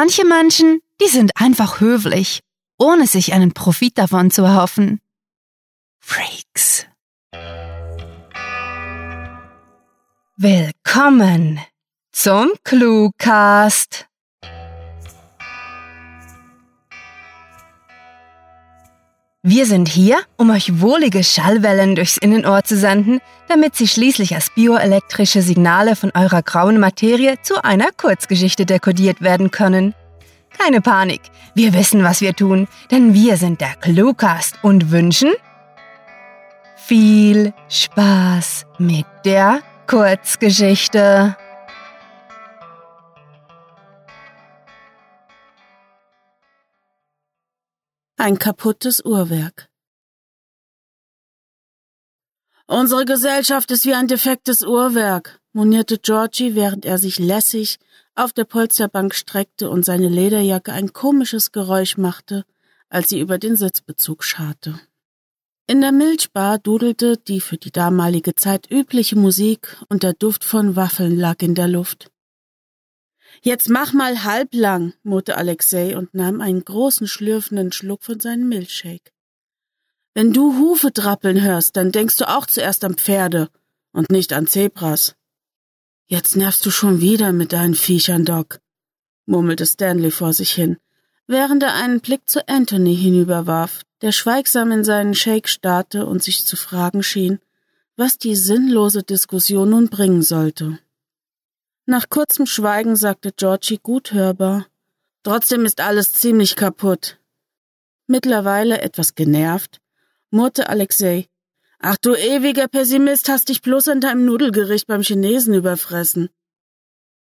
Manche Menschen, die sind einfach höflich, ohne sich einen Profit davon zu erhoffen. Freaks. Willkommen zum Cluecast. Wir sind hier, um euch wohlige Schallwellen durchs Innenohr zu senden, damit sie schließlich als bioelektrische Signale von eurer grauen Materie zu einer Kurzgeschichte dekodiert werden können. Keine Panik, wir wissen, was wir tun, denn wir sind der Cluecast und wünschen viel Spaß mit der Kurzgeschichte. Ein kaputtes Uhrwerk. Unsere Gesellschaft ist wie ein defektes Uhrwerk, monierte Georgie, während er sich lässig auf der Polsterbank streckte und seine Lederjacke ein komisches Geräusch machte, als sie über den Sitzbezug scharrte. In der Milchbar dudelte die für die damalige Zeit übliche Musik und der Duft von Waffeln lag in der Luft. Jetzt mach mal halblang, murrte Alexei und nahm einen großen schlürfenden Schluck von seinem Milchshake. Wenn du Hufe drappeln hörst, dann denkst du auch zuerst an Pferde und nicht an Zebras. Jetzt nervst du schon wieder mit deinen Viechern, Doc, murmelte Stanley vor sich hin, während er einen Blick zu Anthony hinüberwarf, der schweigsam in seinen Shake starrte und sich zu fragen schien, was die sinnlose Diskussion nun bringen sollte. Nach kurzem Schweigen sagte Georgie gut hörbar. Trotzdem ist alles ziemlich kaputt. Mittlerweile etwas genervt, murrte Alexei. Ach du ewiger Pessimist, hast dich bloß an deinem Nudelgericht beim Chinesen überfressen.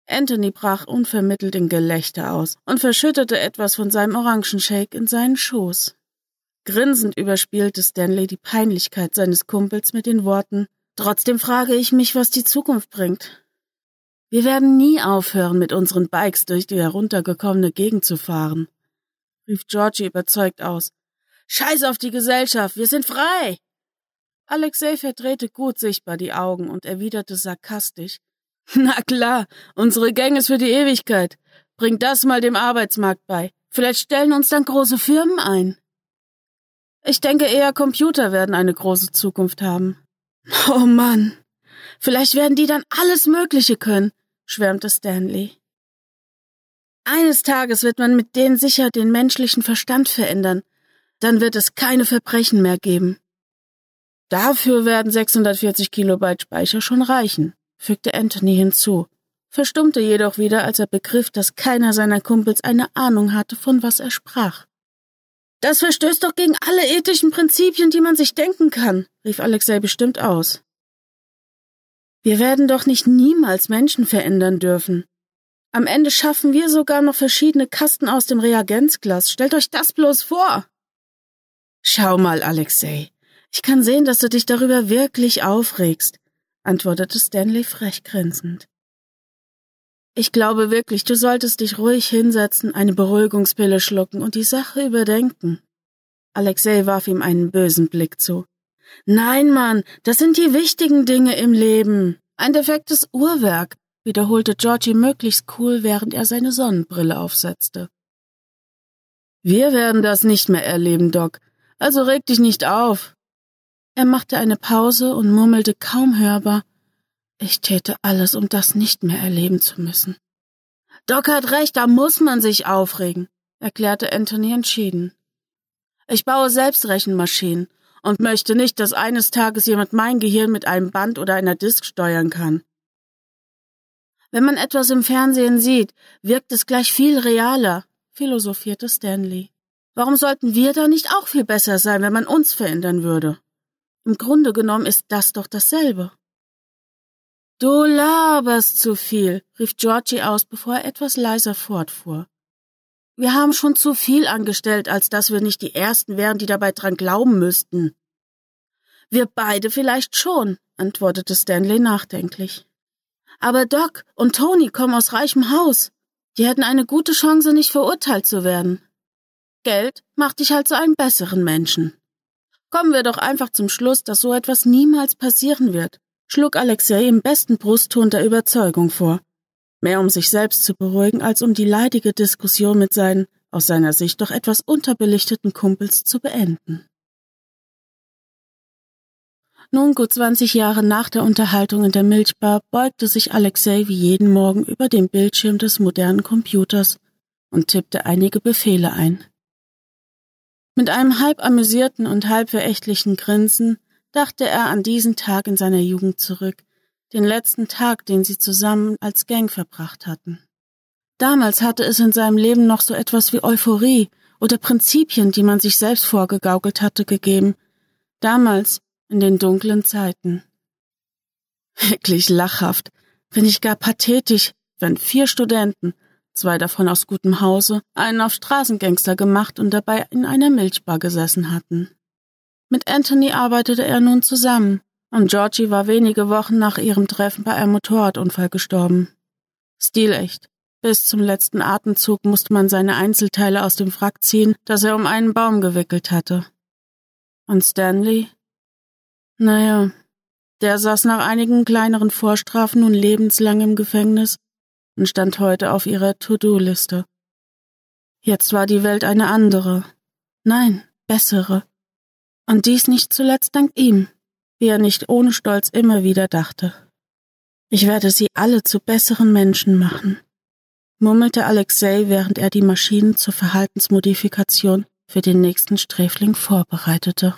Anthony brach unvermittelt in Gelächter aus und verschüttete etwas von seinem Orangenshake in seinen Schoß. Grinsend überspielte Stanley die Peinlichkeit seines Kumpels mit den Worten Trotzdem frage ich mich, was die Zukunft bringt. Wir werden nie aufhören, mit unseren Bikes durch die heruntergekommene Gegend zu fahren, rief Georgie überzeugt aus. Scheiß auf die Gesellschaft, wir sind frei! Alexei verdrehte gut sichtbar die Augen und erwiderte sarkastisch. Na klar, unsere Gang ist für die Ewigkeit. Bring das mal dem Arbeitsmarkt bei. Vielleicht stellen uns dann große Firmen ein. Ich denke eher Computer werden eine große Zukunft haben. Oh Mann. Vielleicht werden die dann alles Mögliche können schwärmte Stanley. Eines Tages wird man mit denen sicher den menschlichen Verstand verändern. Dann wird es keine Verbrechen mehr geben. Dafür werden 640 Kilobyte Speicher schon reichen, fügte Anthony hinzu, verstummte jedoch wieder, als er begriff, dass keiner seiner Kumpels eine Ahnung hatte, von was er sprach. Das verstößt doch gegen alle ethischen Prinzipien, die man sich denken kann, rief Alexei bestimmt aus. Wir werden doch nicht niemals Menschen verändern dürfen. Am Ende schaffen wir sogar noch verschiedene Kasten aus dem Reagenzglas. Stellt euch das bloß vor. Schau mal, Alexei. Ich kann sehen, dass du dich darüber wirklich aufregst, antwortete Stanley frech grinsend. Ich glaube wirklich, du solltest dich ruhig hinsetzen, eine Beruhigungspille schlucken und die Sache überdenken. Alexei warf ihm einen bösen Blick zu. Nein, Mann, das sind die wichtigen Dinge im Leben. Ein defektes Uhrwerk, wiederholte Georgie möglichst cool, während er seine Sonnenbrille aufsetzte. Wir werden das nicht mehr erleben, Doc, also reg dich nicht auf. Er machte eine Pause und murmelte kaum hörbar, ich täte alles, um das nicht mehr erleben zu müssen. Doc hat recht, da muss man sich aufregen, erklärte Anthony entschieden. Ich baue selbst Rechenmaschinen und möchte nicht, dass eines Tages jemand mein Gehirn mit einem Band oder einer Disk steuern kann. Wenn man etwas im Fernsehen sieht, wirkt es gleich viel realer, philosophierte Stanley. Warum sollten wir da nicht auch viel besser sein, wenn man uns verändern würde? Im Grunde genommen ist das doch dasselbe. Du laberst zu viel, rief Georgie aus, bevor er etwas leiser fortfuhr. Wir haben schon zu viel angestellt, als dass wir nicht die Ersten wären, die dabei dran glauben müssten. Wir beide vielleicht schon, antwortete Stanley nachdenklich. Aber Doc und Tony kommen aus reichem Haus. Die hätten eine gute Chance, nicht verurteilt zu werden. Geld macht dich halt zu einem besseren Menschen. Kommen wir doch einfach zum Schluss, dass so etwas niemals passieren wird, schlug Alexei im besten Brustton der Überzeugung vor. Mehr um sich selbst zu beruhigen, als um die leidige Diskussion mit seinen, aus seiner Sicht doch etwas unterbelichteten Kumpels zu beenden. Nun gut zwanzig Jahre nach der Unterhaltung in der Milchbar beugte sich Alexei wie jeden Morgen über den Bildschirm des modernen Computers und tippte einige Befehle ein. Mit einem halb amüsierten und halb verächtlichen Grinsen dachte er an diesen Tag in seiner Jugend zurück, den letzten Tag, den sie zusammen als Gang verbracht hatten. Damals hatte es in seinem Leben noch so etwas wie Euphorie oder Prinzipien, die man sich selbst vorgegaukelt hatte, gegeben. Damals, in den dunklen Zeiten. Wirklich lachhaft, wenn nicht gar pathetisch, wenn vier Studenten, zwei davon aus gutem Hause, einen auf Straßengangster gemacht und dabei in einer Milchbar gesessen hatten. Mit Anthony arbeitete er nun zusammen, und Georgie war wenige Wochen nach ihrem Treffen bei einem Motorradunfall gestorben. Stilecht. Bis zum letzten Atemzug musste man seine Einzelteile aus dem Wrack ziehen, das er um einen Baum gewickelt hatte. Und Stanley? Naja, der saß nach einigen kleineren Vorstrafen nun lebenslang im Gefängnis und stand heute auf ihrer To-Do-Liste. Jetzt war die Welt eine andere. Nein, bessere. Und dies nicht zuletzt dank ihm, wie er nicht ohne Stolz immer wieder dachte. Ich werde sie alle zu besseren Menschen machen, murmelte Alexei, während er die Maschinen zur Verhaltensmodifikation für den nächsten Sträfling vorbereitete.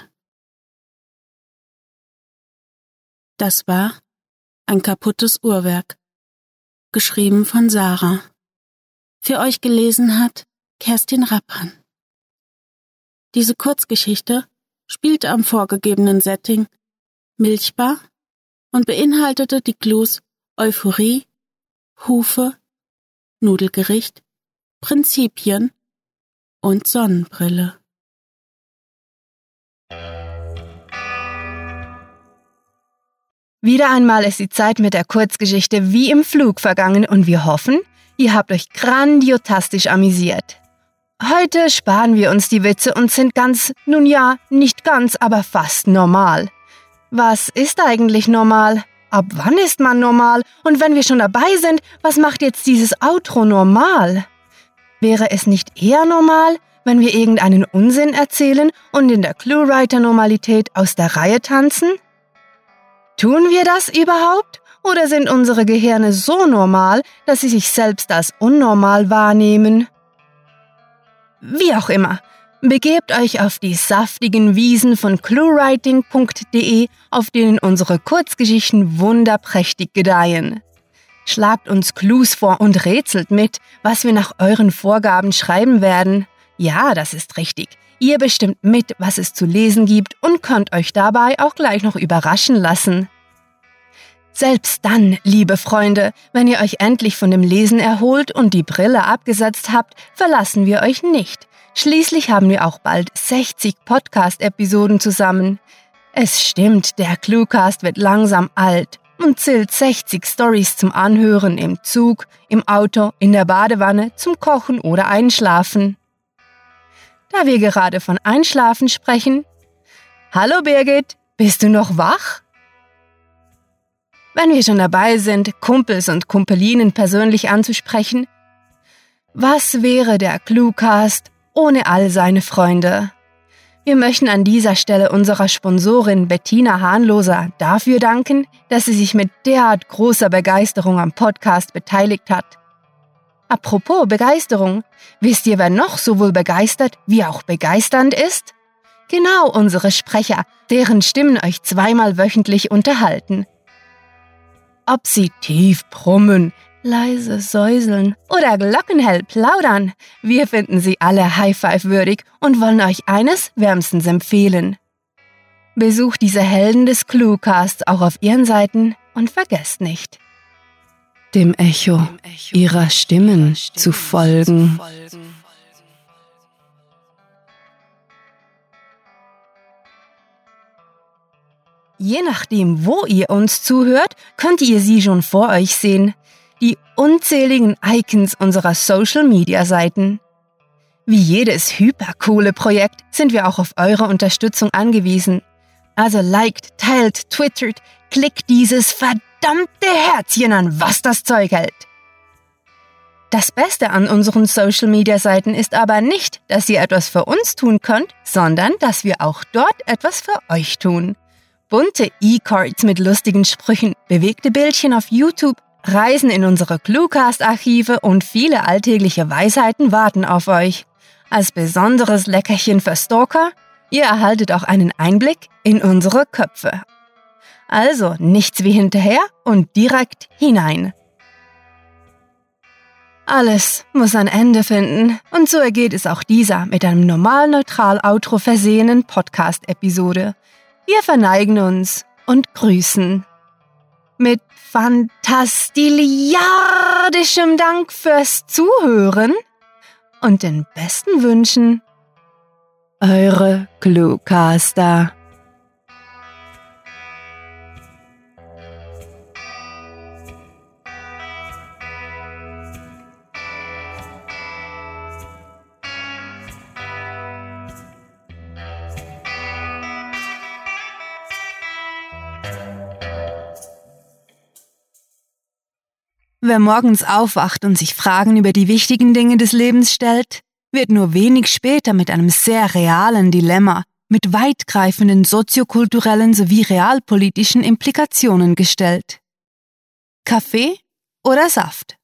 Das war ein kaputtes Uhrwerk geschrieben von Sarah. Für euch gelesen hat Kerstin Rappan. Diese Kurzgeschichte spielte am vorgegebenen Setting Milchbar und beinhaltete die Clues Euphorie, Hufe, Nudelgericht, Prinzipien und Sonnenbrille. Wieder einmal ist die Zeit mit der Kurzgeschichte wie im Flug vergangen und wir hoffen, ihr habt euch grandiotastisch amüsiert. Heute sparen wir uns die Witze und sind ganz, nun ja, nicht ganz, aber fast normal. Was ist eigentlich normal? Ab wann ist man normal? Und wenn wir schon dabei sind, was macht jetzt dieses Outro normal? Wäre es nicht eher normal, wenn wir irgendeinen Unsinn erzählen und in der Cluewriter-Normalität aus der Reihe tanzen? Tun wir das überhaupt? Oder sind unsere Gehirne so normal, dass sie sich selbst als unnormal wahrnehmen? Wie auch immer, begebt euch auf die saftigen Wiesen von cluewriting.de, auf denen unsere Kurzgeschichten wunderprächtig gedeihen. Schlagt uns Clues vor und rätselt mit, was wir nach euren Vorgaben schreiben werden. Ja, das ist richtig. Ihr bestimmt mit, was es zu lesen gibt und könnt euch dabei auch gleich noch überraschen lassen. Selbst dann, liebe Freunde, wenn ihr euch endlich von dem Lesen erholt und die Brille abgesetzt habt, verlassen wir euch nicht. Schließlich haben wir auch bald 60 Podcast-Episoden zusammen. Es stimmt, der Cluecast wird langsam alt und zählt 60 Stories zum Anhören im Zug, im Auto, in der Badewanne, zum Kochen oder Einschlafen. Da wir gerade von Einschlafen sprechen. Hallo Birgit, bist du noch wach? Wenn wir schon dabei sind, Kumpels und Kumpelinen persönlich anzusprechen, was wäre der Cluecast ohne all seine Freunde? Wir möchten an dieser Stelle unserer Sponsorin Bettina Hahnloser dafür danken, dass sie sich mit derart großer Begeisterung am Podcast beteiligt hat. Apropos Begeisterung, wisst ihr, wer noch sowohl begeistert wie auch begeisternd ist? Genau unsere Sprecher, deren Stimmen euch zweimal wöchentlich unterhalten. Ob sie tief brummen, leise säuseln oder glockenhell plaudern, wir finden sie alle High-Five würdig und wollen euch eines wärmstens empfehlen. Besucht diese Helden des Cluecasts auch auf ihren Seiten und vergesst nicht, dem Echo ihrer Stimmen zu folgen. Je nachdem, wo ihr uns zuhört, könnt ihr sie schon vor euch sehen. Die unzähligen Icons unserer Social-Media-Seiten. Wie jedes hypercoole Projekt sind wir auch auf eure Unterstützung angewiesen. Also liked, teilt, twittert, klickt dieses verdammte Herzchen an, was das Zeug hält. Das Beste an unseren Social-Media-Seiten ist aber nicht, dass ihr etwas für uns tun könnt, sondern dass wir auch dort etwas für euch tun. Bunte E-Cards mit lustigen Sprüchen, bewegte Bildchen auf YouTube, Reisen in unsere Cluecast-Archive und viele alltägliche Weisheiten warten auf euch. Als besonderes Leckerchen für Stalker, ihr erhaltet auch einen Einblick in unsere Köpfe. Also nichts wie hinterher und direkt hinein. Alles muss ein Ende finden, und so ergeht es auch dieser mit einem normal neutral Outro versehenen Podcast-Episode. Wir verneigen uns und grüßen. Mit fantastiliardischem Dank fürs Zuhören und den besten Wünschen. Eure Cluecaster. Wer morgens aufwacht und sich Fragen über die wichtigen Dinge des Lebens stellt, wird nur wenig später mit einem sehr realen Dilemma, mit weitgreifenden soziokulturellen sowie realpolitischen Implikationen gestellt. Kaffee oder Saft?